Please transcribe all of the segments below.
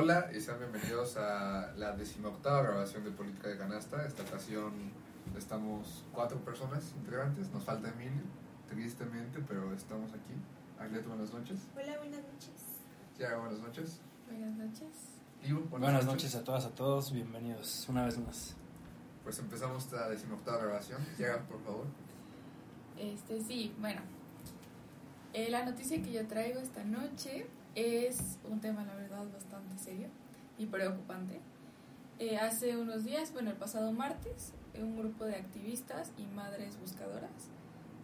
Hola y sean bienvenidos a la decimoctava grabación de Política de Canasta. Esta ocasión estamos cuatro personas integrantes, nos falta Emilio, tristemente, pero estamos aquí. Arlet, buenas noches. Hola, buenas noches. Tiago, buenas noches. Buenas noches. Ivo, Buenas noches a todas, a todos, bienvenidos una vez más. Pues empezamos esta decimoctava grabación. Tiago, por favor. Este, sí, bueno. Eh, la noticia que yo traigo esta noche es un tema, la verdad, bastante serio y preocupante. Eh, hace unos días, bueno, el pasado martes, un grupo de activistas y madres buscadoras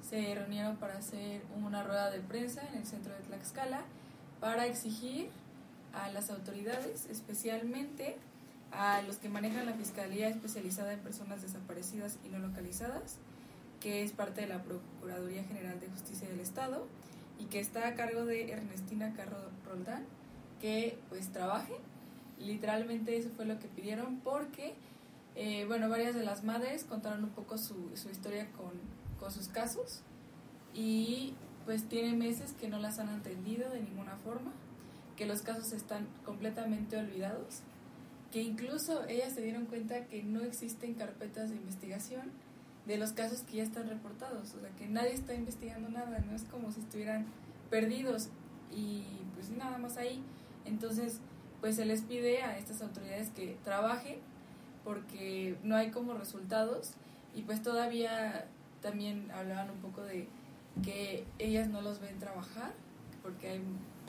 se reunieron para hacer una rueda de prensa en el centro de Tlaxcala para exigir a las autoridades, especialmente a los que manejan la Fiscalía Especializada en Personas Desaparecidas y No Localizadas, que es parte de la Procuraduría General de Justicia del Estado y que está a cargo de Ernestina Carro Roldán, que pues trabaje. Literalmente eso fue lo que pidieron porque, eh, bueno, varias de las madres contaron un poco su, su historia con, con sus casos y pues tiene meses que no las han atendido de ninguna forma, que los casos están completamente olvidados, que incluso ellas se dieron cuenta que no existen carpetas de investigación de los casos que ya están reportados, o sea que nadie está investigando nada, no es como si estuvieran perdidos y pues nada más ahí. Entonces, pues se les pide a estas autoridades que trabajen porque no hay como resultados y pues todavía también hablaban un poco de que ellas no los ven trabajar porque hay,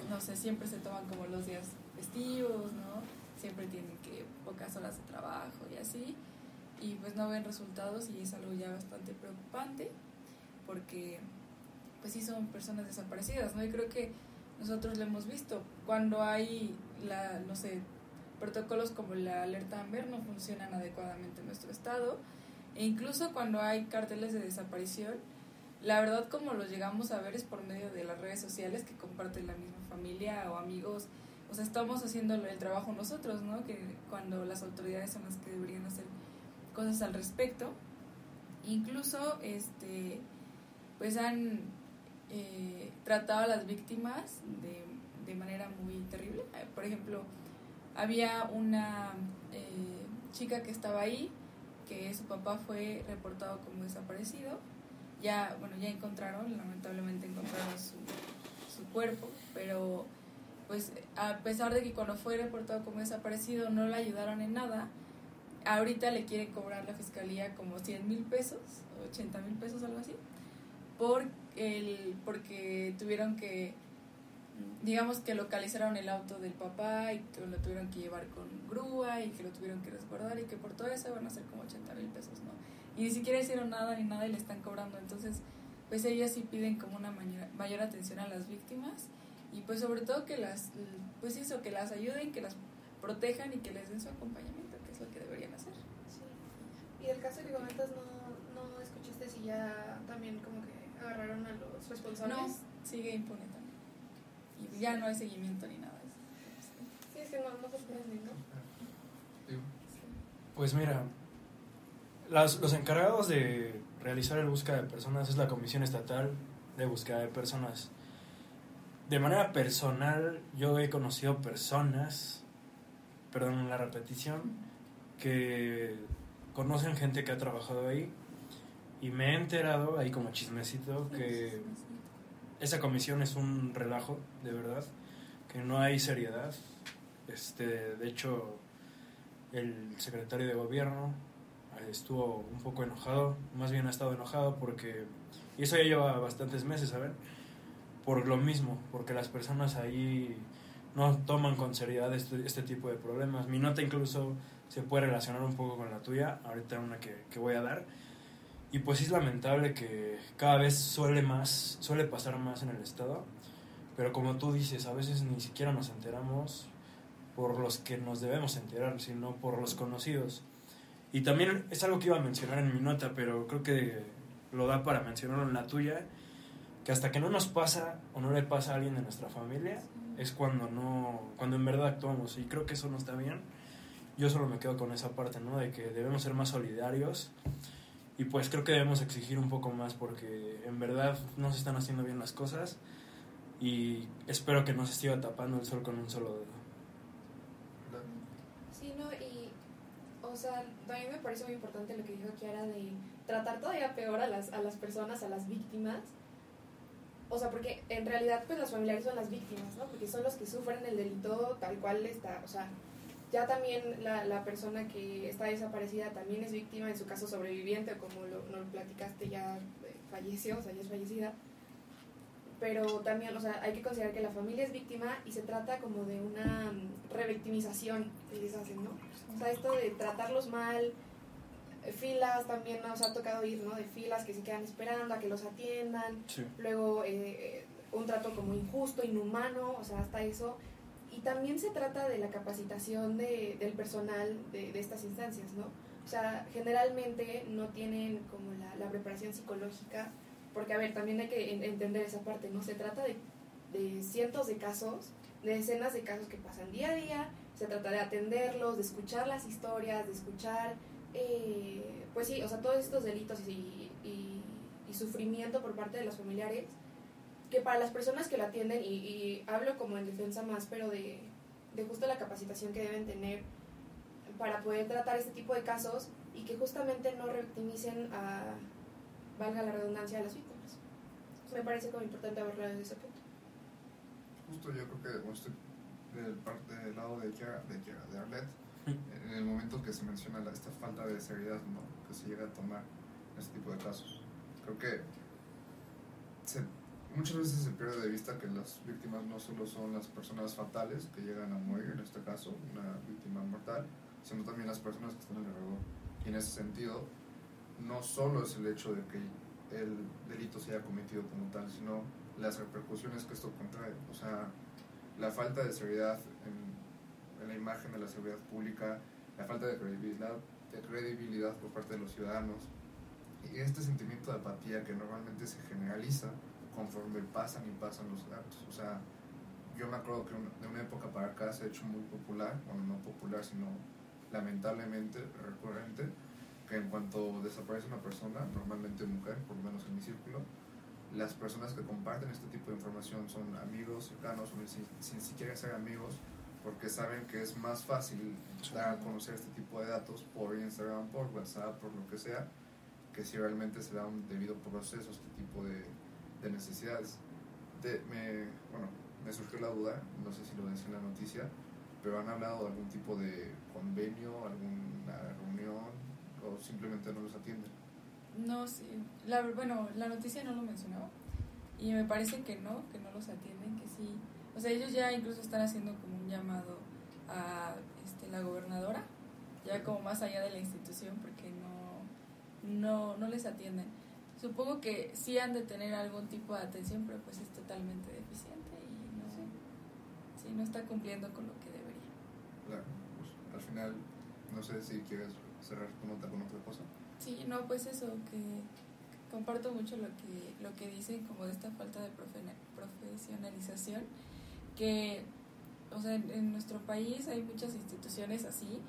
no sé, siempre se toman como los días festivos, ¿no? Siempre tienen que pocas horas de trabajo y así y pues no ven resultados y es algo ya bastante preocupante porque pues sí son personas desaparecidas, ¿no? Y creo que nosotros lo hemos visto cuando hay la no sé, protocolos como la alerta Amber no funcionan adecuadamente en nuestro estado e incluso cuando hay carteles de desaparición, la verdad como los llegamos a ver es por medio de las redes sociales que comparten la misma familia o amigos, o sea, estamos haciendo el trabajo nosotros, ¿no? Que cuando las autoridades son las que deberían hacer cosas al respecto. Incluso, este, pues han eh, tratado a las víctimas de, de, manera muy terrible. Por ejemplo, había una eh, chica que estaba ahí, que su papá fue reportado como desaparecido. Ya, bueno, ya encontraron, lamentablemente encontraron su, su cuerpo, pero pues a pesar de que cuando fue reportado como desaparecido no le ayudaron en nada, ahorita le quiere cobrar la fiscalía como 100 mil pesos, 80 mil pesos, algo así, por el, porque tuvieron que, digamos que localizaron el auto del papá y que lo tuvieron que llevar con grúa y que lo tuvieron que resguardar y que por todo eso van a ser como 80 mil pesos, ¿no? Y ni siquiera hicieron nada ni nada y le están cobrando, entonces pues ellas sí piden como una mayor, mayor atención a las víctimas y pues sobre todo que las, pues eso, que las ayuden, que las protejan y que les den su acompañamiento, que es lo que deberían hacer. Sí. Y el caso que comentas, ¿no, no escuchaste si ya también como que agarraron a los responsables? No, sigue impune también. Y ya no hay seguimiento ni nada. Sí, es que no, no sorprende, ¿no? Pues mira, las, los encargados de realizar el búsqueda de personas es la Comisión Estatal de Búsqueda de Personas. De manera personal, yo he conocido personas perdón la repetición, que conocen gente que ha trabajado ahí y me he enterado, ahí como chismecito, que esa comisión es un relajo, de verdad, que no hay seriedad. Este, de hecho, el secretario de gobierno estuvo un poco enojado, más bien ha estado enojado porque, y eso ya lleva bastantes meses, ¿saben? Por lo mismo, porque las personas ahí no toman con seriedad este, este, tipo de problemas. Mi nota incluso se puede relacionar un poco con la tuya, ahorita una que, que voy a dar. Y pues es lamentable que cada vez suele más, suele pasar más en el estado, pero como tú dices, a veces ni siquiera nos enteramos por los que nos debemos enterar, sino por los conocidos. Y también es algo que iba a mencionar en mi nota, pero creo que lo da para mencionarlo en la tuya, que hasta que no nos pasa o no le pasa a alguien de nuestra familia, es cuando no, cuando en verdad actuamos y creo que eso no está bien. Yo solo me quedo con esa parte, ¿no? De que debemos ser más solidarios y pues creo que debemos exigir un poco más porque en verdad no se están haciendo bien las cosas y espero que no se siga tapando el sol con un solo dedo. no, y, o sea, también me parece muy importante lo que dijo Kiara de tratar todavía peor a las, a las personas, a las víctimas. O sea, porque en realidad, pues los familiares son las víctimas, ¿no? Porque son los que sufren el delito tal cual está, o sea, ya también la, la persona que está desaparecida también es víctima, en su caso sobreviviente, o como lo, lo platicaste, ya eh, falleció, o sea, ya es fallecida pero también, o sea, hay que considerar que la familia es víctima y se trata como de una mm, revictimización que les hacen, ¿no? O sea, esto de tratarlos mal, eh, filas también nos ha tocado ir, ¿no? De filas que se quedan esperando a que los atiendan, Sí. luego eh, eh, un trato como injusto, inhumano, o sea, hasta eso. Y también se trata de la capacitación de, del personal de, estas instancias, ¿no? O sea, generalmente no tienen como la, preparación psicológica porque, a ver, también hay que en- entender esa parte, ¿no? Se trata de, de cientos de casos, de decenas de casos que pasan día a día, se trata de atenderlos, de escuchar las historias, de escuchar, eh, pues sí, o sea, todos estos delitos y, y sufrimiento por parte de los familiares, que para las personas que lo atienden, y, y hablo como en defensa más, pero de, de justo la capacitación que deben tener para poder tratar este tipo de casos y que justamente no revictimicen a, valga la redundancia, a las víctimas. Me parece como importante hablar desde ese punto. Justo yo creo que estoy del, par- del lado de Kiara, de, Kiara, de Arlette, en el momento que se menciona la- esta falta de seriedad ¿no? que se llega a tomar en este tipo de casos. Creo que se- muchas veces se pierde de vista que las víctimas no solo son las personas fatales que llegan a morir, en este caso, una víctima mortal, sino también las personas que están alrededor. Y en ese sentido, no solo es el hecho de que el delito se haya cometido como tal, sino las repercusiones que esto contrae. O sea, la falta de seriedad en, en la imagen de la seguridad pública, la falta de credibilidad, de credibilidad por parte de los ciudadanos y este sentimiento de apatía que normalmente se generaliza conforme pasan y pasan los actos. O sea, yo me acuerdo que de una época para acá se ha hecho muy popular, bueno, no popular, sino lamentablemente recurrente, que en cuanto desaparece una persona, normalmente mujer, por lo menos en mi círculo, las personas que comparten este tipo de información son amigos cercanos o sin, sin siquiera ser amigos, porque saben que es más fácil dar a conocer este tipo de datos por Instagram, por WhatsApp, por lo que sea, que si realmente se da un debido proceso a este tipo de, de necesidades. De, me, bueno, me surgió la duda, no sé si lo decía en la noticia, pero han hablado de algún tipo de convenio, alguna reunión, o simplemente no los atienden. No, sí. La, bueno, la noticia no lo mencionaba. Y me parece que no, que no los atienden, que sí. O sea, ellos ya incluso están haciendo como un llamado a este, la gobernadora, ya como más allá de la institución, porque no, no, no les atienden. Supongo que sí han de tener algún tipo de atención, pero pues es totalmente deficiente y no, sí, no está cumpliendo con lo que debería. Claro, pues, al final, no sé si quieres cerrar tu nota con otra cosa. Sí, no, pues eso, que comparto mucho lo que, lo que dicen como de esta falta de profe- profesionalización, que, o sea, en, en nuestro país hay muchas instituciones así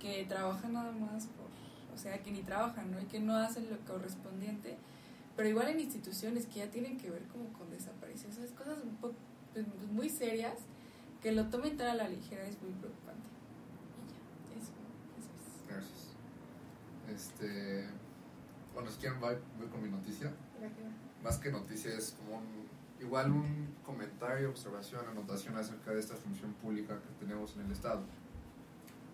que trabajan nada más por, o sea, que ni trabajan, ¿no? Y que no hacen lo correspondiente, pero igual en instituciones que ya tienen que ver como con desapariciones, esas cosas un poco, pues, muy serias, que lo tomen tan a la ligera es muy preocupante. Y ya, eso, eso es. Gracias. Este, bueno, si quieren, voy, voy con mi noticia. Más que noticia, es como un, igual un comentario, observación, anotación acerca de esta función pública que tenemos en el Estado.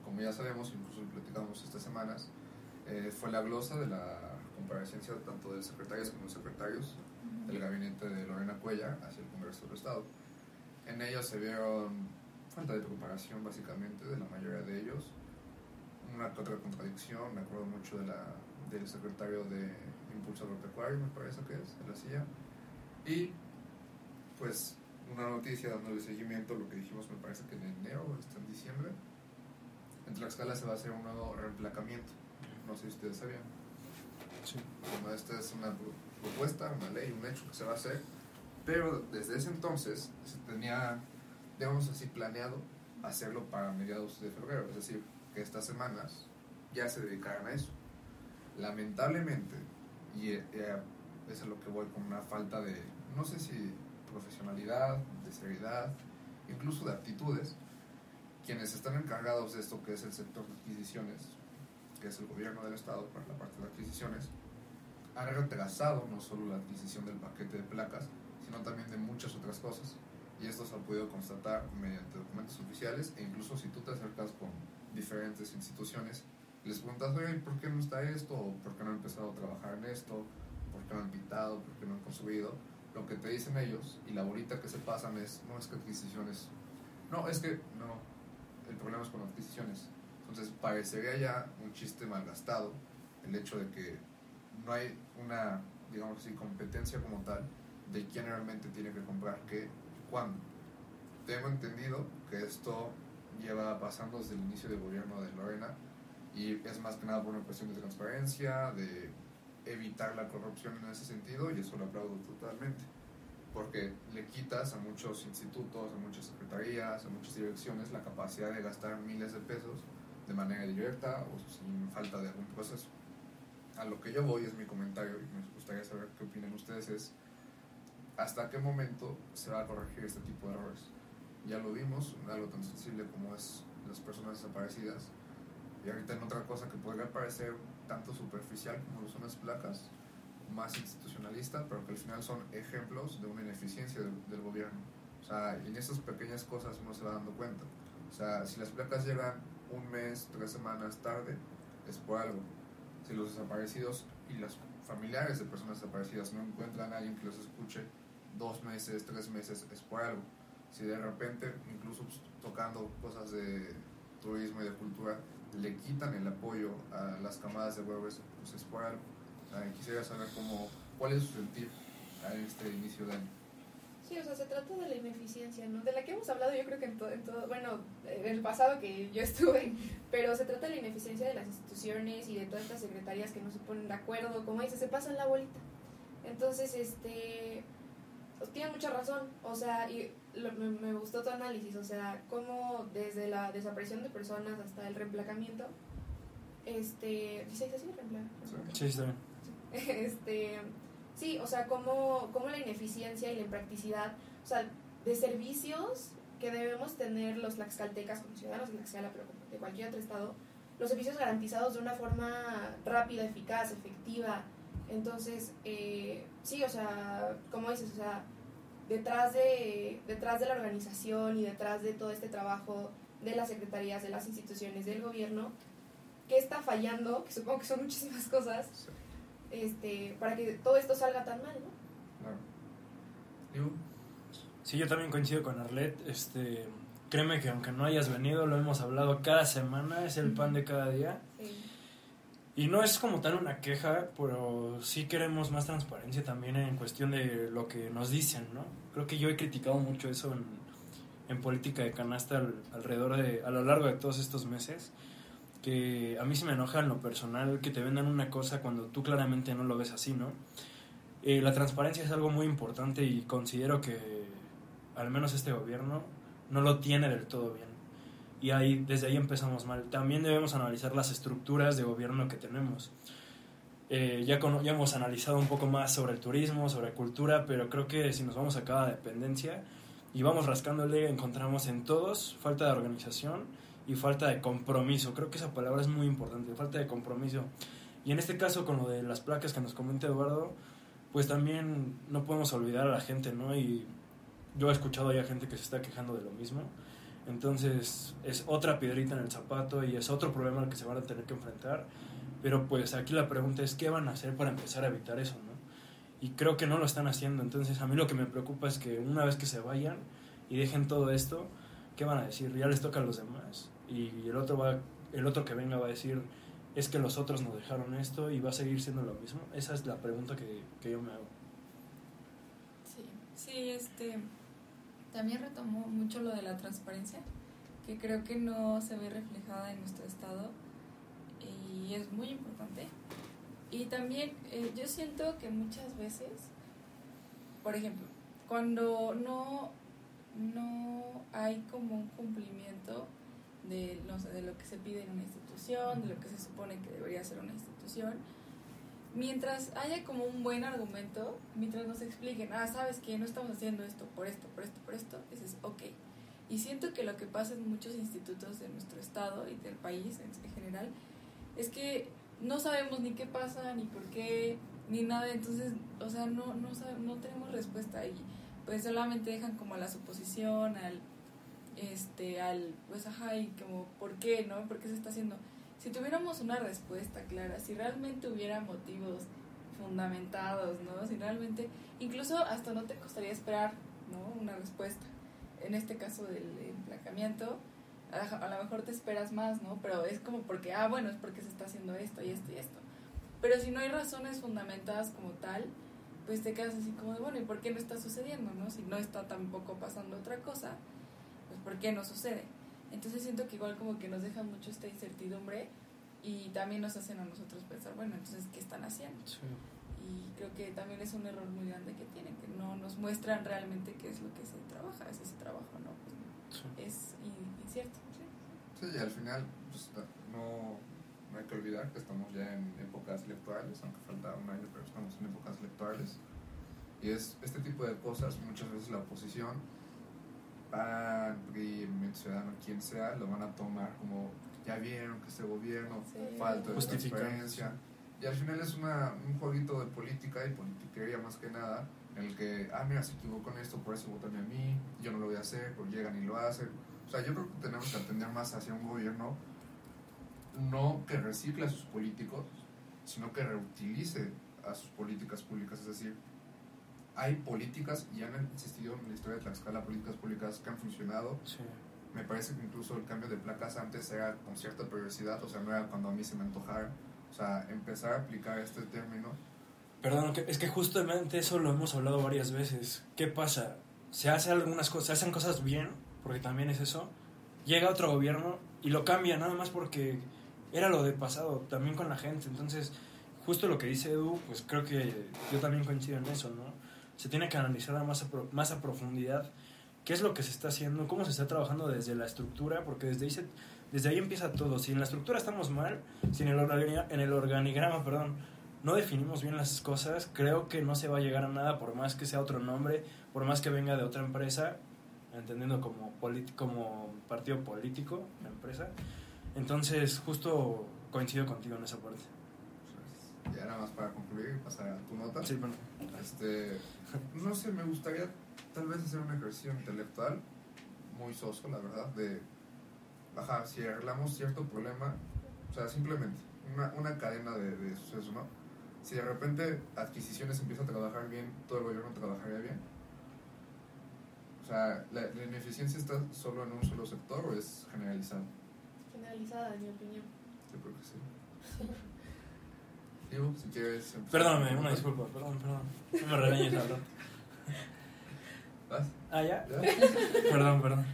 Como ya sabemos, incluso platicamos estas semanas, eh, fue la glosa de la comparecencia tanto del secretarios como los secretarios del gabinete de Lorena Cuella hacia el Congreso del Estado. En ellos se vieron falta de preparación básicamente de la mayoría de ellos, una otra contradicción, me acuerdo mucho de la, del secretario de Impulso Agropecuario, me parece que es, de la CIA, y pues una noticia dándole seguimiento a lo que dijimos, me parece que en enero hasta en diciembre, en Tlaxcala se va a hacer un nuevo reemplacamiento, no sé si ustedes sabían. Sí. Bueno, esta es una pro- propuesta, una ley, un hecho que se va a hacer, pero desde ese entonces se tenía, digamos así, planeado hacerlo para mediados de febrero, es decir, que estas semanas ya se dedicaran a eso. Lamentablemente, y eh, eh, es a lo que voy con una falta de, no sé si profesionalidad, de seriedad, incluso de actitudes, quienes están encargados de esto, que es el sector de adquisiciones, que es el gobierno del Estado para la parte de adquisiciones, han retrasado no solo la adquisición del paquete de placas, sino también de muchas otras cosas. Y esto se ha podido constatar mediante documentos oficiales e incluso si tú te acercas con diferentes instituciones, les preguntas, oye, ¿por qué no está esto? ¿O ¿Por qué no han empezado a trabajar en esto? ¿Por qué no han pintado? ¿Por qué no han construido? Lo que te dicen ellos y la bolita que se pasan es, no es que adquisiciones, no, es que no, el problema es con adquisiciones. Entonces parecería ya un chiste malgastado el hecho de que no hay una, digamos así, competencia como tal de quién realmente tiene que comprar qué y cuándo. Tengo entendido que esto lleva pasando desde el inicio del gobierno de Lorena y es más que nada por una cuestión de transparencia, de evitar la corrupción en ese sentido y eso lo aplaudo totalmente porque le quitas a muchos institutos, a muchas secretarías, a muchas direcciones la capacidad de gastar miles de pesos de manera directa o sin falta de algún proceso. A lo que yo voy es mi comentario y me gustaría saber qué opinan ustedes es hasta qué momento se va a corregir este tipo de errores. Ya lo vimos, algo tan sensible como es las personas desaparecidas y ahorita en otra cosa que podría parecer tanto superficial como lo son las placas, más institucionalista, pero que al final son ejemplos de una ineficiencia del, del gobierno. O sea, en esas pequeñas cosas uno se va dando cuenta. O sea, si las placas llegan un mes, tres semanas tarde, es por algo. Si los desaparecidos y los familiares de personas desaparecidas no encuentran a alguien que los escuche dos meses, tres meses, es por algo. Si de repente, incluso pues, tocando cosas de turismo y de cultura, le quitan el apoyo a las camadas de huevos, pues es por algo. Sea, quisiera saber cómo, cuál es su sentir a este inicio de año. Sí, o sea, se trata de la ineficiencia, ¿no? De la que hemos hablado yo creo que en, to- en todo, bueno, en el pasado que yo estuve, pero se trata de la ineficiencia de las instituciones y de todas estas secretarías que no se ponen de acuerdo, como dice, se pasan la bolita. Entonces, este, pues, tiene mucha razón, o sea, y lo- me, me gustó tu análisis, o sea, cómo desde la desaparición de personas hasta el reemplacamiento, este, ¿dice así? Reempla- Sí, está bien. este sí o sea como como la ineficiencia y la impracticidad o sea de servicios que debemos tener los tlaxcaltecas como ciudadanos de Tlaxcala pero como de cualquier otro estado los servicios garantizados de una forma rápida eficaz efectiva. Entonces eh, sí o sea como dices o sea detrás de detrás de la organización y detrás de todo este trabajo de las secretarías de las instituciones del gobierno qué está fallando que supongo que son muchísimas cosas. Sí, este, para que todo esto salga tan mal, ¿no? claro. Digo, Sí, yo también coincido con Arlet. Este, créeme que aunque no hayas venido, lo hemos hablado cada semana, es el pan de cada día. Sí. Y no es como tal una queja, pero sí queremos más transparencia también en cuestión de lo que nos dicen, ¿no? Creo que yo he criticado mucho eso en, en política de canasta al- alrededor de, a lo largo de todos estos meses, que a mí se me enoja en lo personal que te vendan una cosa cuando tú claramente no lo ves así, ¿no? Eh, la transparencia es algo muy importante y considero que al menos este gobierno no lo tiene del todo bien. Y ahí, desde ahí empezamos mal. También debemos analizar las estructuras de gobierno que tenemos. Eh, ya, cono- ya hemos analizado un poco más sobre el turismo, sobre cultura, pero creo que si nos vamos a cada dependencia y vamos rascándole, encontramos en todos falta de organización y falta de compromiso. Creo que esa palabra es muy importante, falta de compromiso. Y en este caso, con lo de las placas que nos comenta Eduardo, pues también no podemos olvidar a la gente, ¿no? Y yo he escuchado ya gente que se está quejando de lo mismo. Entonces es otra piedrita en el zapato y es otro problema al que se van a tener que enfrentar. Pero pues aquí la pregunta es qué van a hacer para empezar a evitar eso, ¿no? Y creo que no lo están haciendo. Entonces a mí lo que me preocupa es que una vez que se vayan y dejen todo esto, ¿qué van a decir? Ya les toca a los demás. Y el otro, va, el otro que venga va a decir, es que los otros nos dejaron esto y va a seguir siendo lo mismo. Esa es la pregunta que, que yo me hago. Sí, sí, este. También retomó mucho lo de la transparencia, que creo que no se ve reflejada en nuestro estado y es muy importante. Y también eh, yo siento que muchas veces, por ejemplo, cuando no, no hay como un cumplimiento de, no de lo que se pide en una institución, de lo que se supone que debería ser una institución, mientras haya como un buen argumento, mientras nos expliquen, ah, sabes que no estamos haciendo esto por esto, por esto, por esto, dices, ok. Y siento que lo que pasa en muchos institutos de nuestro estado y del país en, en general es que no sabemos ni qué pasa, ni por qué, ni nada. Entonces, o sea, no, no, sabe- no tenemos respuesta y pues solamente dejan como la suposición, al, este, al, pues ajá, y como, ¿por qué, no? ¿Por qué se está haciendo? Si tuviéramos una respuesta clara, si realmente hubiera motivos fundamentados, ¿no? Si realmente, incluso hasta no te costaría esperar, ¿no? Una respuesta. En este caso del emplacamiento, a, lo mejor te esperas más, ¿no? Pero es como porque, ah, bueno, es porque se está haciendo esto y esto y esto. Pero si no hay razones fundamentadas como tal, pues te quedas así como de, bueno, ¿y por qué no está sucediendo, no? Si no está tampoco pasando otra cosa, ¿por qué no sucede? Entonces siento que igual como que nos deja mucho esta incertidumbre y también nos hacen a nosotros pensar, bueno, entonces, ¿qué están haciendo? Y creo que también es un error muy grande que tienen, que no nos muestran realmente qué es lo que se trabaja, es ese trabajo, ¿no? Pues Sí. es in- incierto. Sí, y al final, pues, no, no hay que olvidar que estamos ya en épocas electorales, aunque falta un año, pero estamos en épocas electorales. Y es este tipo de cosas, muchas veces la oposición, PAN, PRI, Movimiento Ciudadano, quien sea, lo van a tomar como, ya vieron que este gobierno Sí. falta de transparencia. Y al final es una, un jueguito de política y politiquería más que nada, en el que, ah, mira, se equivocó en esto, por eso votame a mí, yo no lo voy a hacer, pero llegan y lo hacen. O sea, yo creo que tenemos que atender más hacia un gobierno no que recicle a sus políticos, sino que reutilice a sus políticas públicas. Es decir, hay políticas, y han existido en la historia de Tlaxcala políticas públicas que han funcionado. Sí. Me parece que incluso el cambio de placas antes era con cierta periodicidad, o sea, no era cuando a mí se me antojara. O sea, empezar a aplicar este término Perdón, es que justamente eso lo hemos hablado varias veces. ¿Qué pasa? Se hace algunas cosas, se hacen cosas bien, porque también es eso. Llega otro gobierno y lo cambia nada más porque era lo de pasado, también con la gente. Entonces, justo lo que dice Edu, pues creo que yo también coincido en eso, ¿no? Se tiene que analizar más a, más a profundidad qué es lo que se está haciendo, cómo se está trabajando desde la estructura, porque desde ahí, desde ahí empieza todo. Si en la estructura estamos mal, si en el, organigrama, perdón, no definimos bien las cosas, creo que no se va a llegar a nada por más que sea otro nombre, por más que venga de otra empresa, entendiendo como, como partido político, la empresa. Entonces, justo coincido contigo en esa parte. Ya nada más para concluir y pasar a tu nota. Sí, bueno. Este, no sé, me gustaría tal vez hacer un ejercicio intelectual muy soso, la verdad, de, ajá, si arreglamos cierto problema, o sea, simplemente una, una cadena de, de sucesos, ¿no? Si de repente adquisiciones empieza a trabajar bien, todo el gobierno trabajaría bien. O sea, ¿la, la ineficiencia está solo en un solo sector o es generalizada? Generalizada, en mi opinión. Yo creo que sí. Digo, si quieres... empezar. Perdóname, una disculpa, perdón, perdón. No me regañes. ¿Vas? Ah, ¿ya? ¿Ya? Perdón, perdón.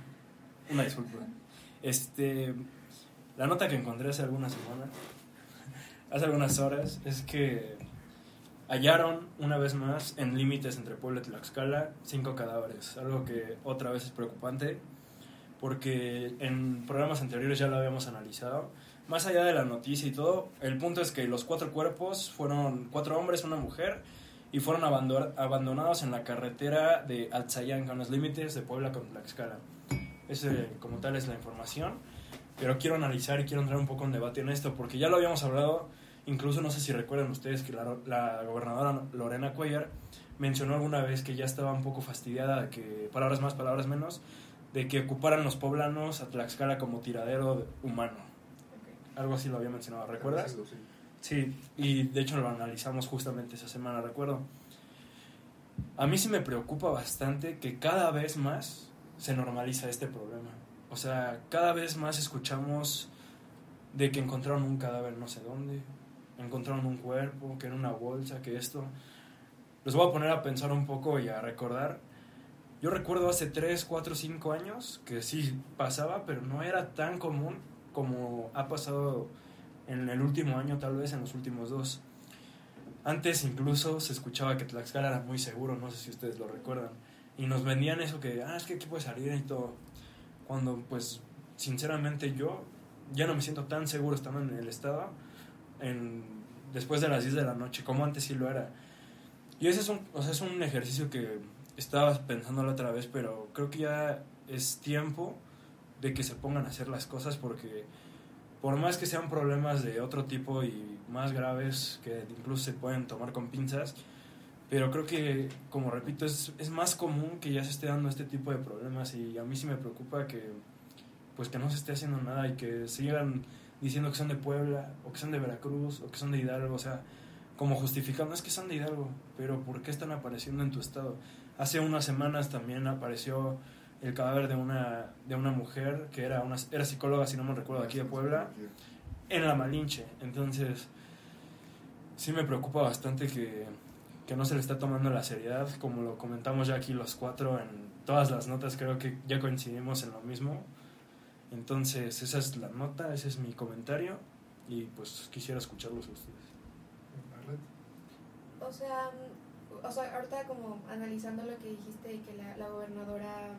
Una disculpa. Este, la nota que encontré hace algunas semanas, hace algunas horas, es que hallaron una vez más en límites entre Puebla y Tlaxcala cinco cadáveres, algo que otra vez es preocupante porque en programas anteriores ya lo habíamos analizado. Más allá de la noticia y todo, el punto es que los cuatro cuerpos fueron cuatro hombres, una mujer, y fueron abando- abandonados en la carretera de Atzayán, con los límites de Puebla con Tlaxcala. Ese, como tal, es la información. Pero quiero analizar y quiero entrar un poco en debate en esto, porque ya lo habíamos hablado, incluso no sé si recuerdan ustedes que la, la gobernadora Lorena Cuellar mencionó alguna vez que ya estaba un poco fastidiada de que, palabras más, palabras menos, de que ocuparan los poblanos a Tlaxcala como tiradero humano. Algo así lo había mencionado, ¿recuerdas? Sí, sí. Sí, y de hecho lo analizamos justamente esa semana, recuerdo. A mí sí me preocupa bastante que cada vez más se normaliza este problema. O sea, cada vez más escuchamos de que encontraron un cadáver no sé dónde, encontraron un cuerpo, que en una bolsa, que esto. Los voy a poner a pensar un poco y a recordar. Yo recuerdo hace 3, 4, 5 años que sí pasaba, pero no era tan común como ha pasado en el último año, tal vez en los últimos dos. Antes incluso se escuchaba que Tlaxcala era muy seguro, no sé si ustedes lo recuerdan. Y nos vendían eso que, ah, es que aquí puede salir y todo. Cuando, pues, sinceramente yo ya no me siento tan seguro estando en el estado en, después de las 10 de la noche, como antes sí lo era. Y ese es un, o sea, es un ejercicio que estaba pensando la otra vez, pero creo que ya es tiempo de que se pongan a hacer las cosas porque por más que sean problemas de otro tipo y más graves que incluso se pueden tomar con pinzas, pero creo que, como repito, es, es más común que ya se esté dando este tipo de problemas y a mí sí me preocupa que pues que no se esté haciendo nada y que sigan diciendo que son de Puebla o que son de Veracruz o que son de Hidalgo, o sea, como justificando, es que son de Hidalgo, pero ¿por qué están apareciendo en tu estado? Hace unas semanas también apareció el cadáver de una, de una mujer que era, una, era psicóloga, si no me recuerdo, aquí de Puebla, en la Malinche. Entonces, sí me preocupa bastante que, que no se le está tomando la seriedad, como lo comentamos ya aquí los cuatro en todas las notas, creo que ya coincidimos en lo mismo. Entonces, esa es la nota, ese es mi comentario y pues quisiera escucharlos a ustedes. O sea, o sea, ahorita como analizando lo que dijiste que la, la gobernadora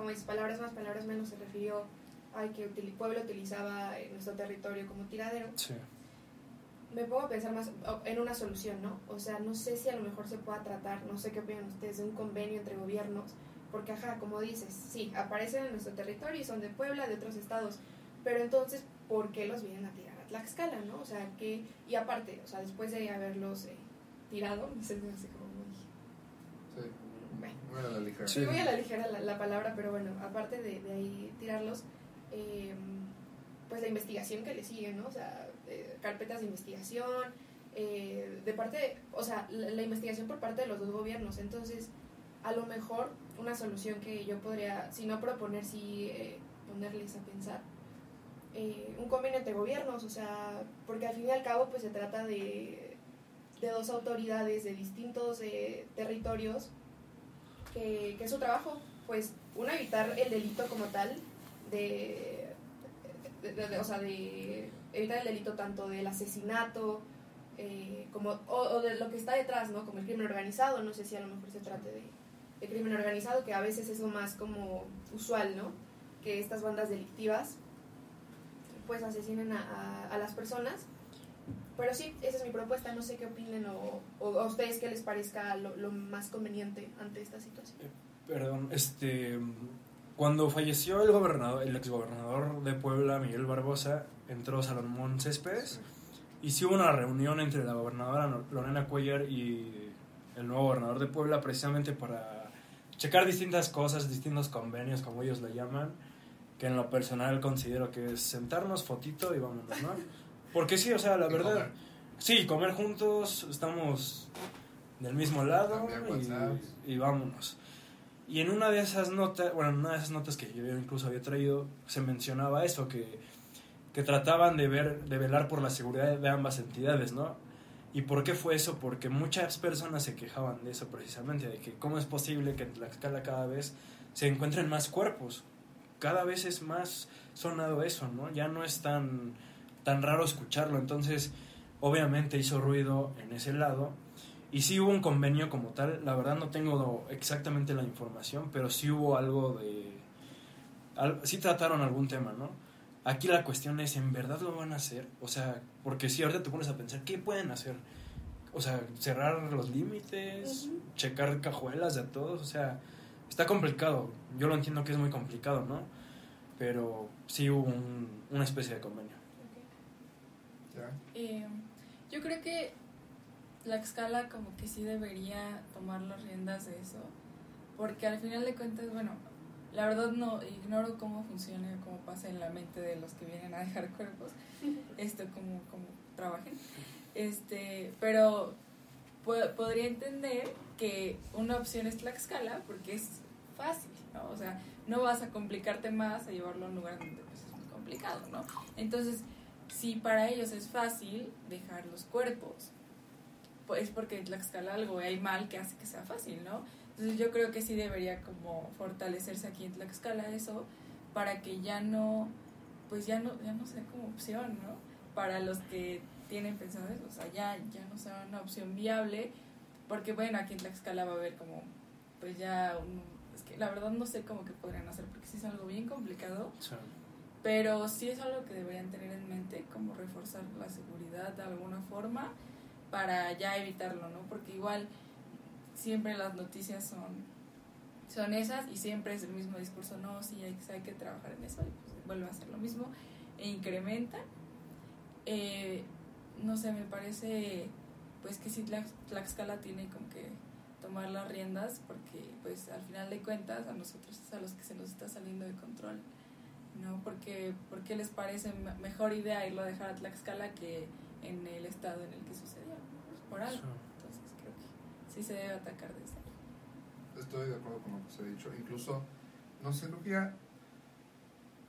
como dices, palabras más, palabras menos, se refirió a que el pueblo utilizaba nuestro territorio como tiradero. Sí. Me pongo a pensar más en una solución, ¿no? O sea, no sé si a lo mejor se pueda tratar, no sé qué opinan ustedes, de un convenio entre gobiernos, porque, ajá, como dices, sí, aparecen en nuestro territorio y son de Puebla, de otros estados, pero entonces, ¿por qué los vienen a tirar a Tlaxcala, no? O sea, que, y aparte, o sea, después de haberlos eh, tirado, no sé, no sé cómo muy a la ligera. Sí, muy a la ligera la, palabra, pero bueno, aparte de, de ahí tirarlos, eh, pues la investigación que le sigue, ¿no? O sea, eh, carpetas de investigación, eh, de parte, o sea, la, investigación por parte de los dos gobiernos. Entonces, a lo mejor una solución que yo podría, si no proponer, sí ponerles a pensar, un convenio entre gobiernos, o sea, porque al fin y al cabo, pues se trata de, de dos autoridades de distintos territorios que, es su trabajo, pues uno evitar el delito como tal, de, o sea, de evitar el delito tanto del asesinato eh, como, o, de lo que está detrás, ¿no? Como el crimen organizado, no sé si a lo mejor se trate de, de crimen organizado, que a veces es lo más como usual, ¿no? Que estas bandas delictivas pues asesinen a, a, las personas. Pero sí, esa es mi propuesta, no sé qué opinen o, o a ustedes qué les parezca lo, lo, más conveniente ante esta situación. Eh, perdón, este, cuando falleció el gobernador, el exgobernador de Puebla, Miguel Barbosa, entró Salomón Céspedes y sí hubo una reunión entre la gobernadora Lorena Cuellar y el nuevo gobernador de Puebla precisamente para checar distintas cosas, distintos convenios, como ellos le llaman, que en lo personal considero que es sentarnos, fotito y vámonos, ¿no? Porque sí, o sea, la verdad, sí, comer juntos, estamos del mismo lado y, y, vámonos. Y en una de esas notas, bueno, en una de esas notas que yo incluso había traído, se mencionaba eso, que, que trataban de ver, de velar por la seguridad de ambas entidades, ¿no? ¿Y por qué fue eso? Porque muchas personas se quejaban de eso precisamente, de que cómo es posible que en Tlaxcala cada vez se encuentren más cuerpos. Cada vez es más sonado eso, ¿no? Ya no es tan tan raro escucharlo. Entonces, obviamente hizo ruido en ese lado. Y sí hubo un convenio como tal, la verdad no tengo exactamente la información, pero sí hubo algo de... sí trataron algún tema, ¿no? Aquí la cuestión es, ¿en verdad lo van a hacer? O sea, porque si ahorita te pones a pensar, ¿qué pueden hacer? O sea, cerrar los límites, checar cajuelas de todos, o sea, está complicado. Yo lo entiendo que es muy complicado, ¿no? Pero sí hubo una especie de convenio. Eh, yo creo que la escala como que sí debería tomar las riendas de eso, porque al final de cuentas, bueno, la verdad no ignoro cómo funciona, cómo pasa en la mente de los que vienen a dejar cuerpos, esto como, como trabajen, este, pero podría entender que una opción es Tlaxcala porque es fácil, ¿no? O sea, no vas a complicarte más a llevarlo a un lugar donde pues, es muy complicado, ¿no? Entonces, si para ellos es fácil dejar los cuerpos, pues es porque en Tlaxcala algo hay mal que hace que sea fácil, ¿no? Entonces yo creo que sí debería como fortalecerse aquí en Tlaxcala eso para que ya no, pues ya no, ya no sea como opción, ¿no? Para los que tienen pensado eso, o sea, ya, ya no sea una opción viable, porque bueno, aquí en Tlaxcala va a haber como, pues ya, es que la verdad no sé cómo que podrían hacer, porque sí es algo bien complicado. Pero sí es algo que deberían tener en mente, como reforzar la seguridad de alguna forma para ya evitarlo, ¿no? Porque igual siempre las noticias son son esas y siempre es el mismo discurso, no, sí, hay, que trabajar en eso y pues vuelve a hacer lo mismo e incrementan. Eh, no sé, me parece pues que sí Tlax- Tlaxcala tiene como que tomar las riendas porque pues al final de cuentas a nosotros es a los que se nos está saliendo de control, ¿no? Porque, porque les parece me- mejor idea irlo a dejar a Tlaxcala que en el estado en el que sucedió, por algo. Entonces creo que sí se debe atacar desde ahí. Estoy de acuerdo con lo que se ha dicho. Incluso, no sé, ya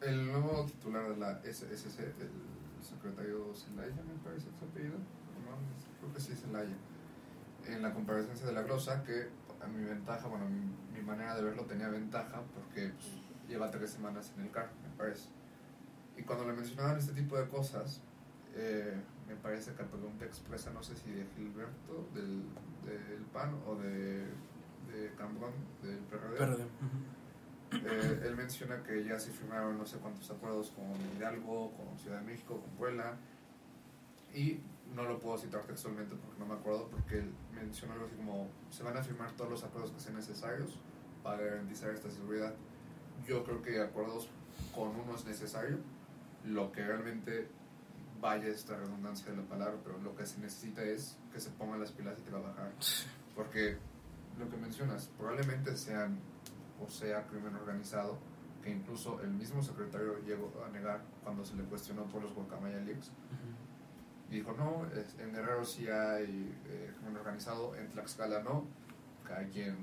el nuevo titular de la SSC, el secretario Zelaya, me parece su apellido, no, creo que sí, Zelaya, en la comparecencia de la glosa, que a mi ventaja, bueno, mi, mi manera de verlo tenía ventaja porque pues, lleva tres semanas en el CAR, me parece. Y cuando le mencionaban este tipo de cosas, eh, me parece que pregunta expresa, no sé si de Gilberto, del, del PAN o de, de Cambrón, del PRD. PRD. ujú. Eh, él menciona que ya se firmaron no sé cuántos acuerdos con Hidalgo, con Ciudad de México, con Puebla. Y no lo puedo citar textualmente porque no me acuerdo, porque él menciona algo así como: se van a firmar todos los acuerdos que sean necesarios para garantizar esta seguridad. Yo creo que acuerdos con uno es necesario. Lo que realmente vaya esta redundancia de la palabra, pero lo que se necesita es que se pongan las pilas y trabajar. Porque lo que mencionas, probablemente sean o sea crimen organizado, que incluso el mismo secretario llegó a negar cuando se le cuestionó por los Guacamaya Leaks. Ujú. Y dijo, no, en Guerrero sí hay eh, crimen organizado, en Tlaxcala no, cada quien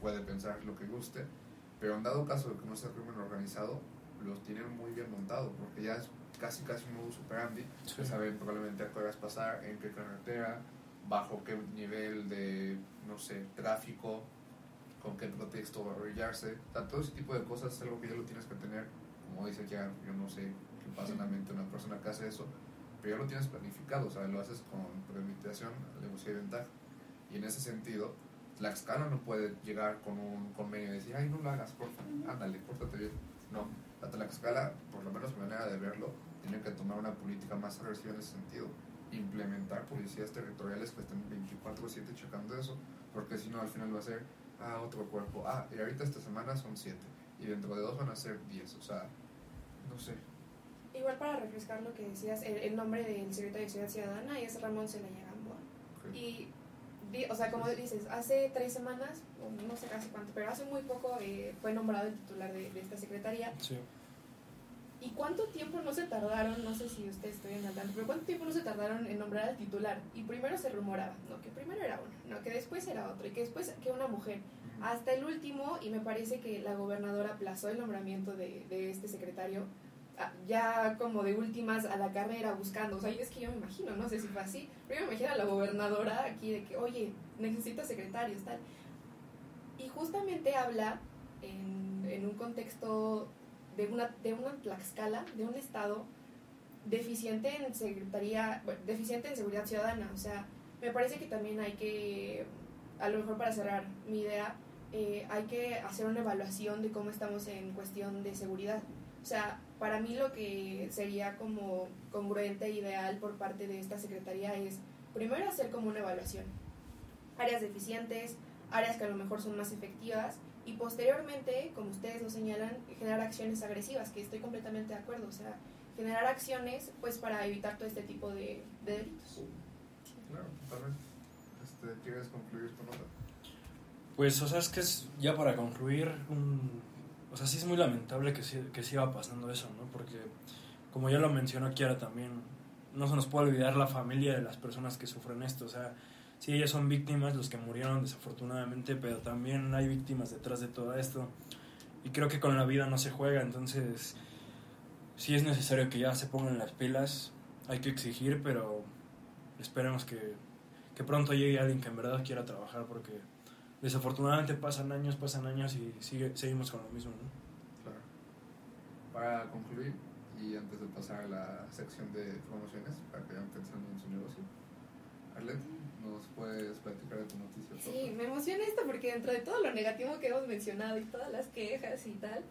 puede pensar lo que guste, pero en dado caso de que no sea crimen organizado, los tienen muy bien montado, porque ya es casi casi un modus operandi, Sí. que saben probablemente a qué horas pasar, en qué carretera, bajo qué nivel de, no sé, tráfico, con qué pretexto arrollarse, o sea, todo ese tipo de cosas es algo que ya lo tienes que tener, como dice ya, yo no sé qué pasa en la mente de una persona que hace eso, pero ya lo tienes planificado, o sea, lo haces con premeditación, alevosía y ventaja. Y en ese sentido, Tlaxcala no puede llegar con un convenio y decir, ay, no lo hagas, por favor, ándale, pórtate bien. No, la Tlaxcala, por lo menos mi manera de verlo, tiene que tomar una política más agresiva en ese sentido. Implementar policías territoriales que estén 24-7 checando eso, porque si no, al final va a ser, ah, otro cuerpo, ah, y ahorita esta semana son 7, y dentro de dos van a ser 10, o sea, no sé. Igual para refrescar lo que decías, el, el nombre del secretario de Ciudad Ciudadana es Ramón Zelaya Gamboa. ok. Y, o sea, como dices, hace tres semanas, no sé hace cuánto, pero hace muy poco eh, fue nombrado el titular de, de esta secretaría. Sí. ¿Y cuánto tiempo no se tardaron? No sé si ustedes estuvieron al tanto, pero ¿cuánto tiempo no se tardaron en nombrar al titular? Y primero se rumoraba, ¿no? Que primero era uno, ¿no? Que después era otro, y que después que una mujer. Hasta el último, y me parece que la gobernadora aplazó el nombramiento de, de este secretario, ya como de últimas a la carrera buscando. O sea, es que yo me imagino, no sé si fue así, pero yo me imagino a la gobernadora aquí de que, oye, necesito secretarios, tal. Y justamente habla en, en un contexto de una, de una Tlaxcala, de un estado deficiente en secretaría, bueno, deficiente en seguridad ciudadana. O sea, me parece que también hay que, a lo mejor para cerrar mi idea, eh, hay que hacer una evaluación de cómo estamos en cuestión de seguridad. O sea, para mí lo que sería como congruente e ideal por parte de esta secretaría es primero hacer como una evaluación. Áreas deficientes, áreas que a lo mejor son más efectivas y posteriormente, como ustedes lo señalan, generar acciones agresivas, que estoy completamente de acuerdo. O sea, generar acciones pues para evitar todo este tipo de, de delitos. Claro, totalmente. Este, ¿Quieres concluir tu nota? Pues, o sea, es que es ya para concluir, un, o sea, sí es muy lamentable que, que siga pasando eso, ¿no? Porque, como ya lo mencionó Kiara también, no se nos puede olvidar la familia de las personas que sufren esto, o sea, sí, ellas son víctimas, los que murieron desafortunadamente, pero también hay víctimas detrás de todo esto. Y creo que con la vida no se juega, entonces, sí es necesario que ya se pongan las pilas, hay que exigir, pero esperemos que, que pronto llegue alguien que en verdad quiera trabajar, porque desafortunadamente pasan años, pasan años y sigue, seguimos con lo mismo, ¿no? Claro. Para concluir, y antes de pasar a la sección de promociones, para que vayan pensando en su negocio, Arlette, ¿nos puedes platicar de tu noticia? Sí, me emociona esto porque dentro de todo lo negativo que hemos mencionado y todas las quejas y tal,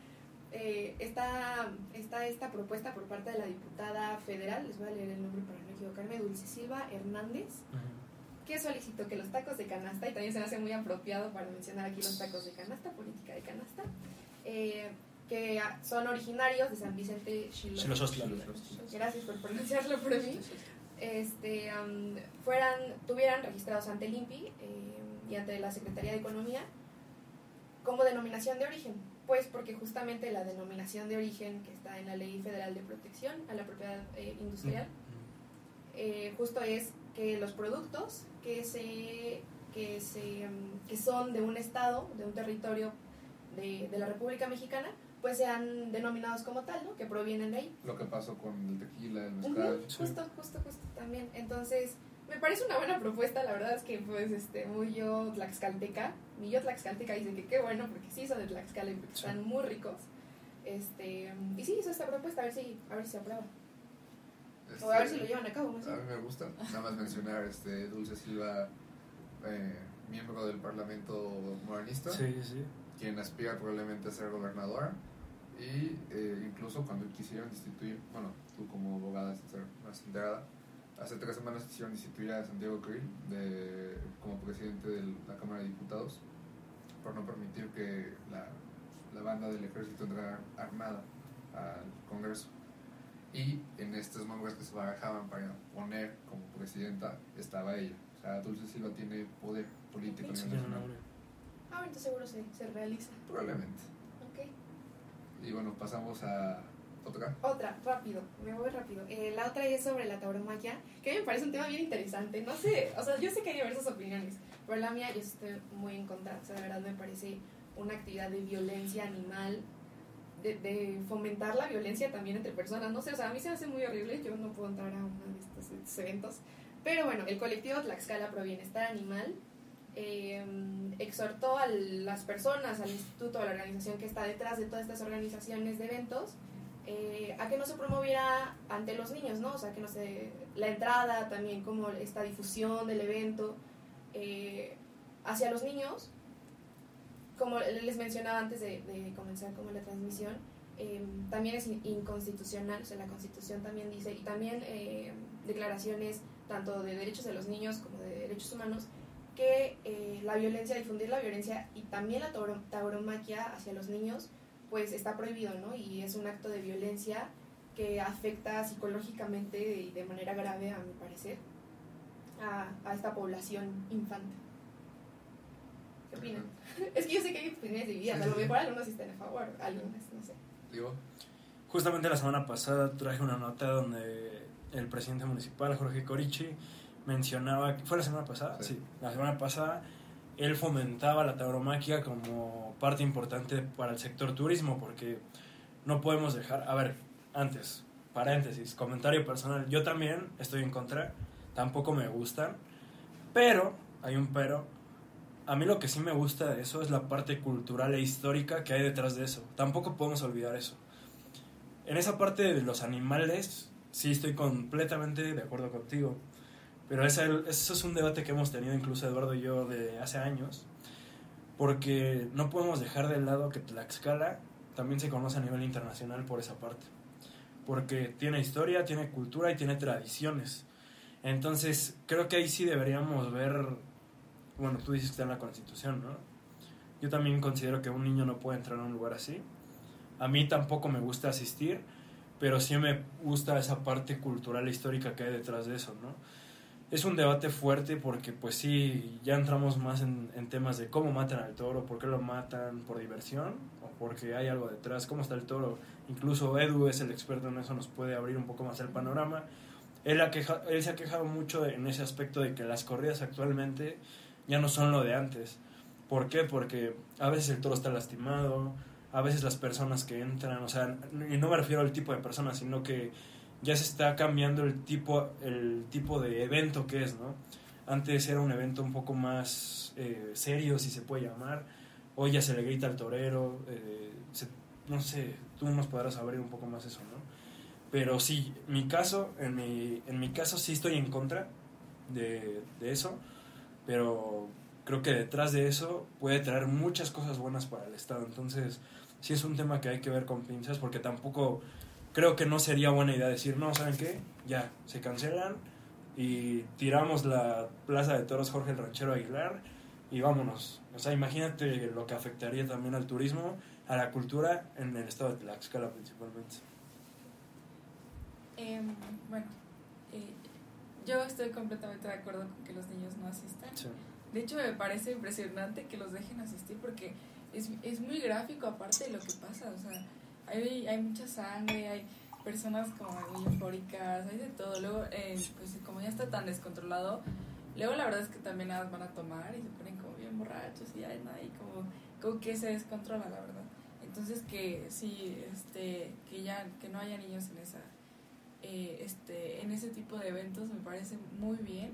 eh, está, está esta propuesta por parte de la diputada federal, les voy a leer el nombre para no equivocarme, Dulce Silva Hernández, que solicitó que los tacos de canasta, y también se me hace muy apropiado para mencionar aquí los tacos de canasta, política de canasta, eh, que son originarios de San Vicente Xilosostla. Gracias por pronunciarlo por mí. Este, am, fueran, tuvieran registrados ante el INPI eh, y ante la Secretaría de Economía como denominación de origen. Pues porque justamente la denominación de origen que está en la Ley Federal de Protección a la Propiedad eh, Industrial eh, justo es que los productos que se que se mm, que son de un estado de un territorio de, de la República Mexicana pues sean denominados como tal no que provienen de ahí. Lo que pasó con el tequila, el mezcal. Sí. justo justo justo también. Entonces me parece una buena propuesta la verdad es que pues este muy yo tlaxcalteca mi yo tlaxcalteca dice que qué bueno porque sí son de Tlaxcala y porque están muy ricos. Este y sí hizo esta propuesta a ver si a ver si se aprueba Este, o a ver si lo llevan a cabo no sé. A mí me gusta. Nada más mencionar este Dulce Silva, eh, miembro del Parlamento moranista, Sí, sí. quien aspira probablemente a ser gobernadora. Y eh, incluso cuando quisieron destituir, bueno, tú como abogada estás más enterada, hace tres semanas quisieron destituir a Santiago Krill de, como presidente de la Cámara de Diputados por no permitir que la, la banda del ejército entrara armada al Congreso. Y en estos nombres que se barajaban para poner como presidenta estaba ella. O sea, Dulce Silva tiene poder político Sí. Ah, ahorita seguro se, se realiza. Probablemente. Ok. Y bueno, pasamos a otra. Otra, rápido, me voy rápido. Eh, la otra es sobre la tauromaquia, que a mí me parece un tema bien interesante. No sé, o sea, yo sé que hay diversas opiniones, pero la mía yo estoy muy en contra. O sea, de verdad me parece una actividad de violencia animal, de, de fomentar la violencia también entre personas. No sé, o sea, a mí se hace muy horrible. Yo no puedo entrar a uno de estos, estos eventos. Pero bueno, el colectivo Tlaxcala Pro Bienestar Animal eh, exhortó a las personas, al instituto, a la organización que está detrás de todas estas organizaciones de eventos, eh, a que no se promoviera ante los niños, ¿no? O sea, que no se... La entrada también, como esta difusión del evento eh, hacia los niños, como les mencionaba antes de, comenzar como la transmisión, eh, también es in- inconstitucional, o sea, la Constitución también dice, y también eh, declaraciones tanto de derechos de los niños como de derechos humanos, que eh, la violencia, difundir la violencia y también la tauro- tauromaquia hacia los niños, pues está prohibido, ¿no? Y es un acto de violencia que afecta psicológicamente y de manera grave, a mi parecer, a esta población infante. ¿Qué opinan? Es que yo sé que hay opiniones divididas, a lo mejor algunos están a favor, algunos no sé. Digo, Justamente la semana pasada traje una nota donde el presidente municipal, Jorge Corichi, mencionaba, ¿fue la semana pasada? Sí. Sí, la semana pasada él fomentaba la tauromaquia como parte importante para el sector turismo porque no podemos dejar, a ver, antes, paréntesis, comentario personal, yo también estoy en contra, tampoco me gustan, pero, hay un pero, a mí lo que sí me gusta de eso es la parte cultural e histórica que hay detrás de eso, tampoco podemos olvidar eso. En esa parte de los animales, sí estoy completamente de acuerdo contigo. Pero eso es un debate que hemos tenido incluso Eduardo y yo de hace años. Porque no podemos dejar de lado que Tlaxcala también se conoce a nivel internacional por esa parte. Porque tiene historia, tiene cultura y tiene tradiciones. Entonces, creo que ahí sí deberíamos ver. Bueno, tú dices que está en la constitución, ¿no? Yo también considero que un niño no puede entrar a un lugar así. A mí tampoco me gusta asistir, pero sí me gusta esa parte cultural e histórica que hay detrás de eso, ¿no? Es un debate fuerte porque pues sí, ya entramos más en, en temas de cómo matan al toro, por qué lo matan, por diversión o porque hay algo detrás, cómo está el toro. Incluso Edu es el experto en eso, nos puede abrir un poco más el panorama. Él, ha queja- él se ha quejado mucho en ese aspecto de que las corridas actualmente ya no son lo de antes. ¿Por qué? Porque a veces el toro está lastimado, a veces las personas que entran, o sea, y no me refiero al tipo de personas, sino que ya se está cambiando el tipo, el tipo de evento que es, ¿no? Antes era un evento un poco más eh, serio, si se puede llamar. Hoy ya se le grita al torero, eh, se- no sé, tú nos podrás abrir un poco más eso, ¿no? Pero sí, mi caso, en mi, en mi caso sí estoy en contra de, de eso, pero creo que detrás de eso puede traer muchas cosas buenas para el Estado. Entonces, sí es un tema que hay que ver con pinzas porque tampoco creo que no sería buena idea decir, no, ¿saben qué? Ya, se cancelan y tiramos la plaza de toros Jorge el Ranchero Aguilar y vámonos. O sea, imagínate lo que afectaría también al turismo, a la cultura en el estado de Tlaxcala principalmente. Em, bueno, eh, yo estoy completamente de acuerdo con que los niños no asistan. Sí. De hecho, me parece impresionante que los dejen asistir porque es, es muy gráfico aparte de lo que pasa. O sea, hay, hay mucha sangre, hay personas como muy eufóricas, hay de todo. Luego, eh, pues como ya está tan descontrolado, luego la verdad es que también nada van a tomar y se ponen como bien borrachos y hay nada y como, como que se descontrola la verdad. Entonces que sí, este, que ya, que no haya niños en esa, eh, este, en ese tipo de eventos me parece muy bien,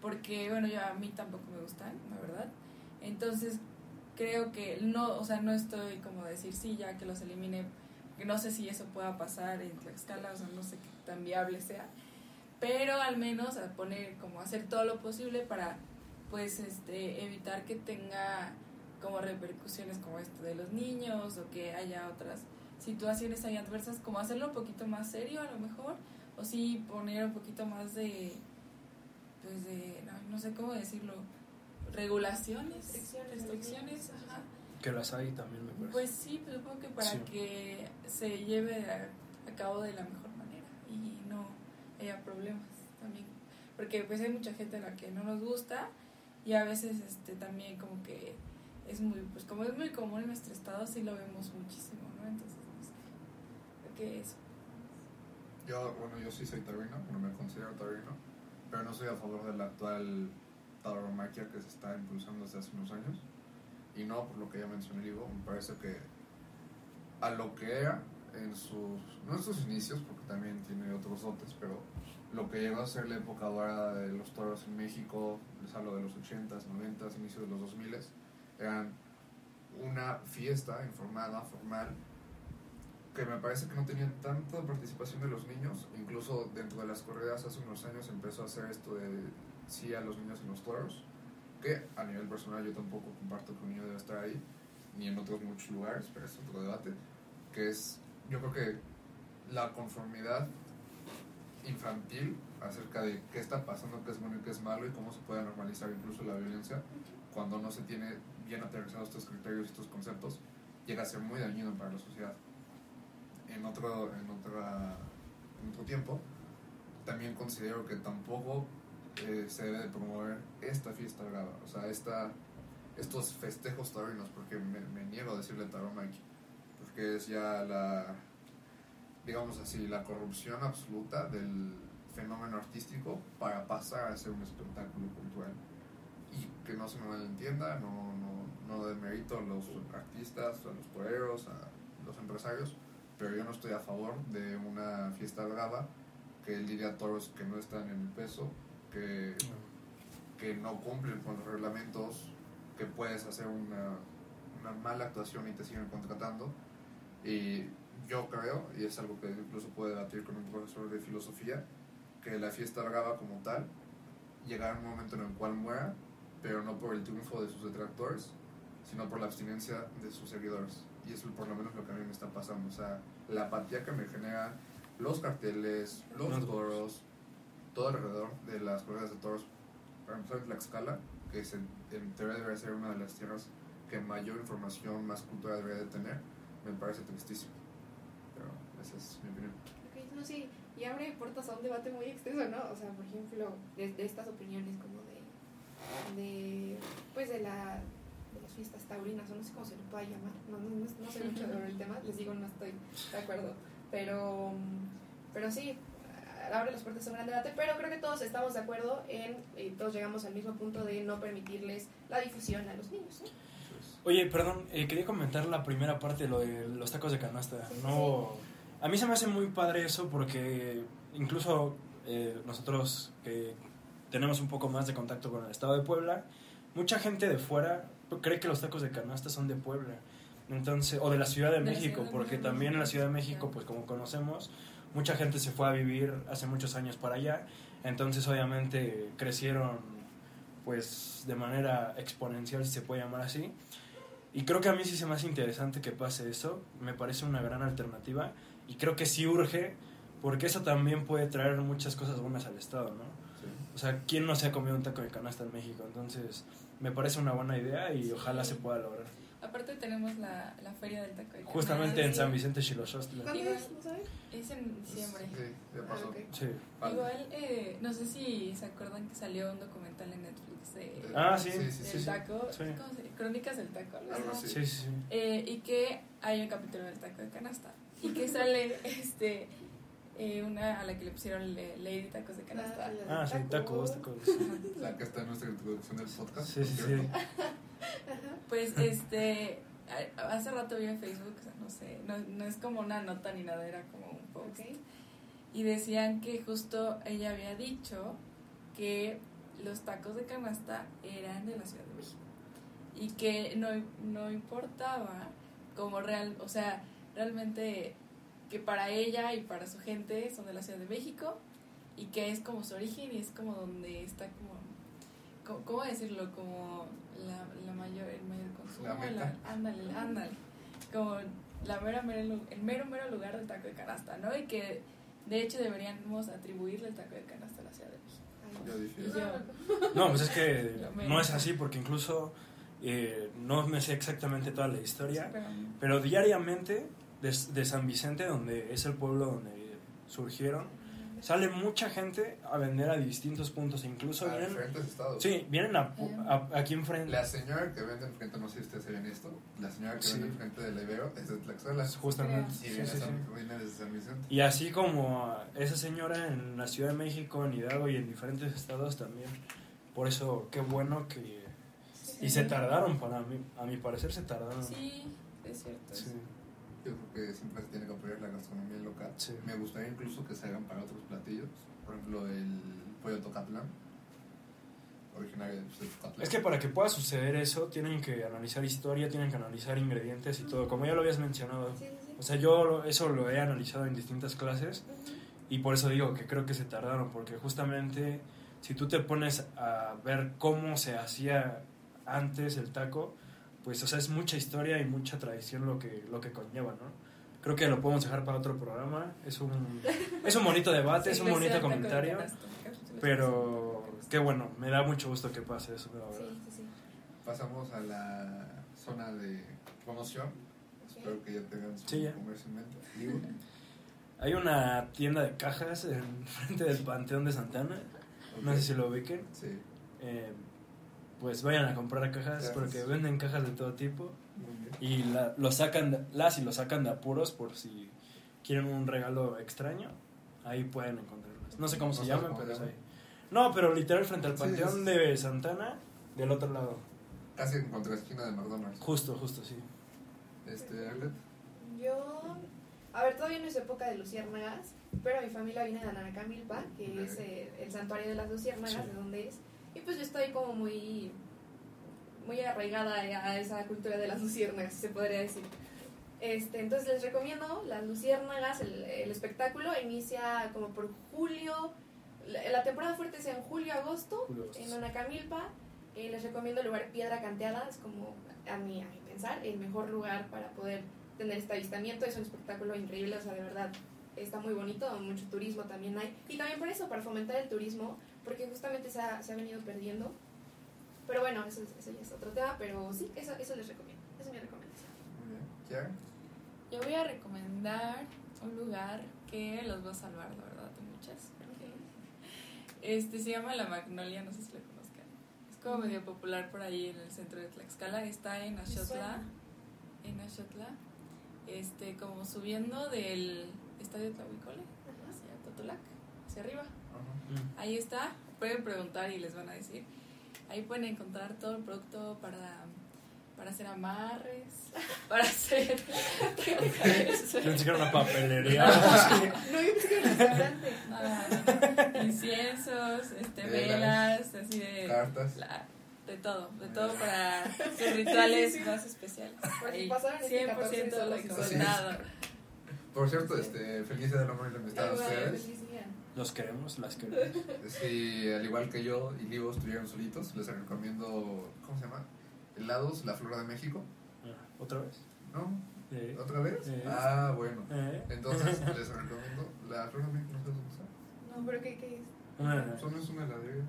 porque bueno, yo a mí tampoco me gustan, la verdad. Entonces creo que no, o sea, no estoy como decir sí, ya que los elimine, no sé si eso pueda pasar en Tlaxcala, o sea, no sé qué tan viable sea, pero al menos a poner, como hacer todo lo posible para, pues, este, evitar que tenga como repercusiones como esto de los niños o que haya otras situaciones ahí adversas, como hacerlo un poquito más serio a lo mejor, o sí poner un poquito más de, pues de, no, no sé cómo decirlo, regulaciones, Restricciones, restricciones, ajá. Que las hay también, me parece. Pues sí, pero supongo que para Sí. que se lleve a, a cabo de la mejor manera y no haya problemas también. Porque pues hay mucha gente a la que no nos gusta y a veces este también como que es muy, pues como es muy común en nuestro estado, sí lo vemos muchísimo, ¿no? Entonces, pues, que eso. Yo, bueno, yo sí soy taurino, no me considero taurino, pero no soy a favor de la actual tauromaquia que se está impulsando desde hace unos años. Y no por lo que ya mencioné, digo, me parece que a lo que era en sus, no inicios, porque también tiene otros dotes, pero lo que llegó a ser la época dorada de los toros en México, les hablo de los 80s, 90s, inicios de los 2000s, eran una fiesta informada, formal, que me parece que no tenían tanta participación de los niños, incluso dentro de las corridas hace unos años empezó a hacer esto de sí a los niños en los toros, que a nivel personal yo tampoco comparto que un niño debe estar ahí, ni en otros muchos lugares, pero es otro debate, que es, yo creo que la conformidad infantil acerca de qué está pasando, qué es bueno y qué es malo y cómo se puede normalizar incluso la violencia cuando no se tiene bien aterrizados estos criterios y estos conceptos, llega a ser muy dañino para la sociedad en otro, en otra, en otro tiempo, también considero que tampoco eh, se debe de promover esta fiesta brava, o sea, esta, estos festejos taurinos, porque me, me niego a decirle tauromaqui, porque es ya la, digamos así, la corrupción absoluta del fenómeno artístico para pasar a ser un espectáculo cultural. Y que no se me malentienda, no, no, no demerito a los artistas, a los toreros, a los empresarios, pero yo no estoy a favor de una fiesta brava que lidia toros que no están en el peso, que, que no cumplen con los reglamentos, que puedes hacer una, una mala actuación y te siguen contratando. Y yo creo, y es algo que incluso puedo debatir con un profesor de filosofía, que la fiesta brava como tal llegará un momento en el cual muera, pero no por el triunfo de sus detractores, sino por la abstinencia de sus seguidores. Y eso es por lo menos lo que a mí me está pasando. O sea, la apatía que me genera los carteles, los toros, todo alrededor de las corridas de toros, para empezar en Tlaxcala, que se, en teoría debería ser una de las tierras que mayor información, más cultura debería de tener, me parece tristísimo. Pero esa es mi opinión. Ok, no, sí, y abre puertas a un debate muy extenso, ¿no? O sea, por ejemplo, de, de estas opiniones como de, de, pues de la, de las fiestas taurinas, o no sé cómo se le pueda llamar, no, no, no, no sé mucho sobre el tema, les digo, no estoy de acuerdo, pero, pero sí, abre las puertas a un gran debate, pero creo que todos estamos de acuerdo en, y todos llegamos al mismo punto de no permitirles la difusión a los niños. Oye, perdón, eh, quería comentar la primera parte, lo de los tacos de canasta. Sí, sí, No, a mí se me hace muy padre eso porque incluso eh, nosotros que tenemos un poco más de contacto con el estado de Puebla, mucha gente de fuera cree que los tacos de canasta son de Puebla. Entonces, o de la Ciudad de, México, Ciudad de porque México, también en la Ciudad de México. México, pues como conocemos, mucha gente se fue a vivir hace muchos años para allá, entonces obviamente crecieron pues de manera exponencial, si se puede llamar así. Y creo que a mí sí se me hace interesante que pase eso, me parece una gran alternativa y creo que sí urge, porque eso también puede traer muchas cosas buenas al Estado, ¿no? Sí. O sea, ¿quién no se ha comido un taco de canasta en México? Entonces, me parece una buena idea y ojalá se pueda lograr. Aparte tenemos la, la feria del taco de canasta. Justamente en San Vicente Chilochostla. ¿Cuándo es? Es en diciembre. Sí, ya pasó. Ah, ok. Sí. Vale. Igual, eh, no sé si se acuerdan que salió un documental en Netflix de, Ah, sí. Sí, sí, del sí, sí. taco, Sí. ¿cómo se- Crónicas del taco, algo así. así. Sí, sí, sí. Eh, y que hay un capítulo del taco de canasta y que sale este eh, una a la que le pusieron le- Lady Tacos de Canasta. Ah, sí, tacos, tacos. La que está en nuestra introducción del podcast. Sí, sí, sí. Pues este hace rato vi en Facebook, o sea, no sé, no, no es como una nota ni nada, era como un post. Y decían que justo ella había dicho que los tacos de canasta eran de la Ciudad de México. Y que no, no importaba como real, o sea, realmente que para ella y para su gente son de la Ciudad de México y que es como su origen y es como donde está como, co- ¿cómo decirlo? Como la, la mayor, el mayor consumo. La meta. ándale, ándale. Como la mera, mera el mero, mero lugar del taco de canasta, ¿no? Y que de hecho deberíamos atribuirle el taco de canasta a la Ciudad de México. Yo No, pues es que no es así porque incluso eh, no me sé exactamente toda la historia, pero diariamente de, de San Vicente, donde es el pueblo donde surgieron, sale mucha gente a vender a distintos puntos, incluso A vienen, diferentes estados. sí, vienen a, a- aquí enfrente. La señora que vende enfrente, no sé si ustedes saben esto, la señora que Sí. vende enfrente del Ibero es de Tlaxcala. Justamente. Y sí, viene, sí, de San- sí. viene desde San Vicente. Y así como esa señora en la Ciudad de México, en Hidalgo y en diferentes estados también. Por eso, qué bueno que... Y se tardaron, para mí, a mi parecer se tardaron. Sí, es cierto. Sí. Yo creo que siempre se tiene que apoyar la gastronomía local. Sí. Me gustaría incluso que se hagan para otros platillos. Por ejemplo, el pollo tocatlán, originario pues, de Tocatlán. Es que para que pueda suceder eso, tienen que analizar historia, tienen que analizar ingredientes y todo, como ya lo habías mencionado. Sí, sí. O sea, yo eso lo he analizado en distintas clases y por eso digo que creo que se tardaron, porque justamente si tú te pones a ver cómo se hacía antes el taco, pues o sea, es mucha historia y mucha tradición lo que, lo que conlleva, ¿no? Creo que lo podemos dejar para otro programa, es un, es un bonito debate, es un bonito comentario, pero qué bueno, me da mucho gusto que pase eso, la verdad. Sí, sí, sí. Pasamos a la zona de promoción. Espero que ya tengan su Sí, ya. comercio en mente. Digo, Hay una tienda de cajas en frente del Panteón de Santana, no sé si lo ubiquen. Sí, Eh, pues vayan a comprar cajas Gracias. porque venden cajas de todo tipo y la, lo sacan de- las y lo sacan de apuros por si quieren un regalo extraño ahí pueden encontrarlas. No sé cómo se No llaman pero es se ahí no pero literal frente al Sí, panteón es- de Santana del otro lado. Casi en contra esquina de McDonald's. justo justo sí. Este, Arlet, Yo, a ver, todavía no es época de luciérnagas, pero mi familia viene de Anacamilpa, que es eh, el santuario de las luciérnagas, Sí. de donde es. Y pues yo estoy como muy, muy arraigada a esa cultura de las luciérnagas, se podría decir. Este, entonces les recomiendo las luciérnagas, el, el espectáculo inicia como por julio, la, la temporada fuerte es en julio, agosto, Julio, agosto, en. Anacamilpa. Eh, les recomiendo el lugar Piedra Canteada, es como a mi, a mi pensar el mejor lugar para poder tener este avistamiento. Es un espectáculo increíble, o sea, de verdad está muy bonito, mucho turismo también hay. Y también por eso, para fomentar el turismo, porque justamente se ha, se ha venido perdiendo. Pero bueno, eso, es- eso ya es otro tema, pero sí, eso, eso les recomiendo. Esa es mi recomendación. Kiara, Yo voy a recomendar un lugar que los va a salvar, la verdad, de muchas. Este se llama La Magnolia, no sé si lo conozcan. Es como Mm. medio popular por ahí en el centro de Tlaxcala. Está en Axotla. suena. En Axotla. Este, como subiendo del estadio Tlahuicole hacia Totolac, hacia arriba. Mm. Ahí está, pueden preguntar y les van a decir. Ahí pueden encontrar todo el producto para, para hacer amarres, para hacer... ¿Qué es? Yo pensé que era una papelería No, yo pensé que era un restaurante. Ah, inciensos, este, Velas. así de... Cartas. la- de todo, de todo para sus rituales Sí, sí. más especiales. Por si pasaron este 14 100% solos y recomendado. Por cierto, este, feliz día del amor y la amistad a ustedes. los queremos las queremos Si al igual que yo y Livo estuvieron solitos, les recomiendo, ¿cómo se llama? Helados, la Flora de México. Ah, otra vez ¿No? Eh, ¿Otra vez? Sí. Ah, bueno. eh. Entonces les recomiendo la Flora de México, no sé dónde está. No, pero ¿qué, qué es? Una, Son es una heladería.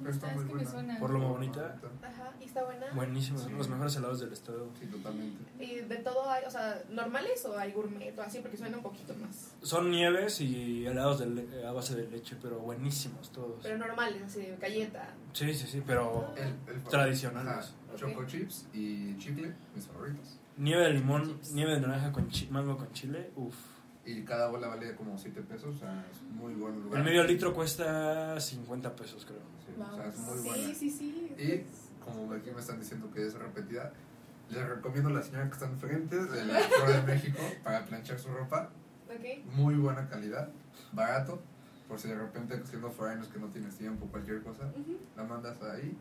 ¿Pero Está está? muy Es que me buena. suena. Por lo bonita. Ajá, y está buena. buenísimos, Sí. los mejores helados del estado. Sí, totalmente. Y de todo hay, o sea, normales o hay gourmet o así, porque suena un poquito más. Son nieves y helados de le- a base de leche, pero buenísimos todos. Pero normales, así, galleta. Sí, sí, sí, pero El, el Tradicionales. Ajá, Choco chips y chicle, mis favoritos. nieve de limón, Chips. nieve de naranja con chi- mango con chile, uff. Y cada bola vale como 7 pesos, o sea, es muy buen lugar. El medio litro cuesta 50 pesos, creo. Sí, o sea, es muy sí, buena. sí, sí. Y como aquí me están diciendo que es repetida, les recomiendo a la señora que está enfrente de la Flor de México para planchar su ropa. Ok. Muy buena calidad, barato. Por si de repente siendo foráneos que no tienes tiempo, cualquier cosa, Ujú, la mandas ahí.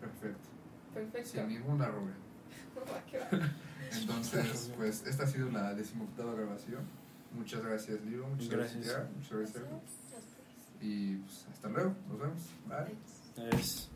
Perfecto. Perfecto. Sin ninguna arruga. Entonces, pues esta ha sido la decimoctava grabación. Muchas gracias, Lilo. Muchas gracias, Gracias. Muchas gracias. Y pues hasta luego. Nos vemos. Bye. Es